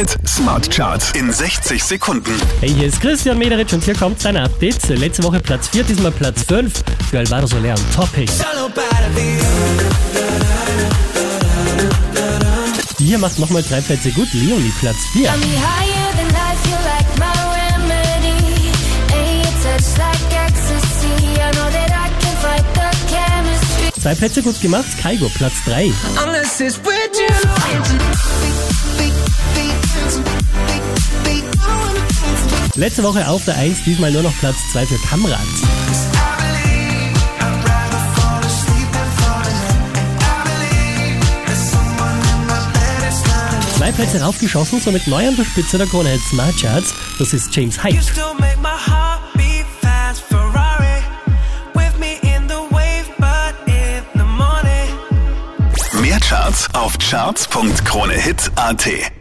Hit Smart Charts in 60 Sekunden. Hey, hier ist Christian Mederitsch und hier kommt sein Update. Letzte Woche Platz 4, diesmal Platz 5 für Alvaro Soler und Topic. Die hier macht nochmal drei Plätze gut. Leonie Platz 4. Got me higher than life, you're like my remedy. And your touch like ecstasy. I know that I can fight the chemistry. Zwei Plätze gut gemacht. Kaigo Platz 3. Letzte Woche auf der 1, diesmal nur noch Platz 2 für Kamrat. Zwei Plätze raufgeschossen, somit neu an der Spitze der Krone Hit Smart Charts. Das ist James morning. Mehr Charts auf charts.kronehit.at.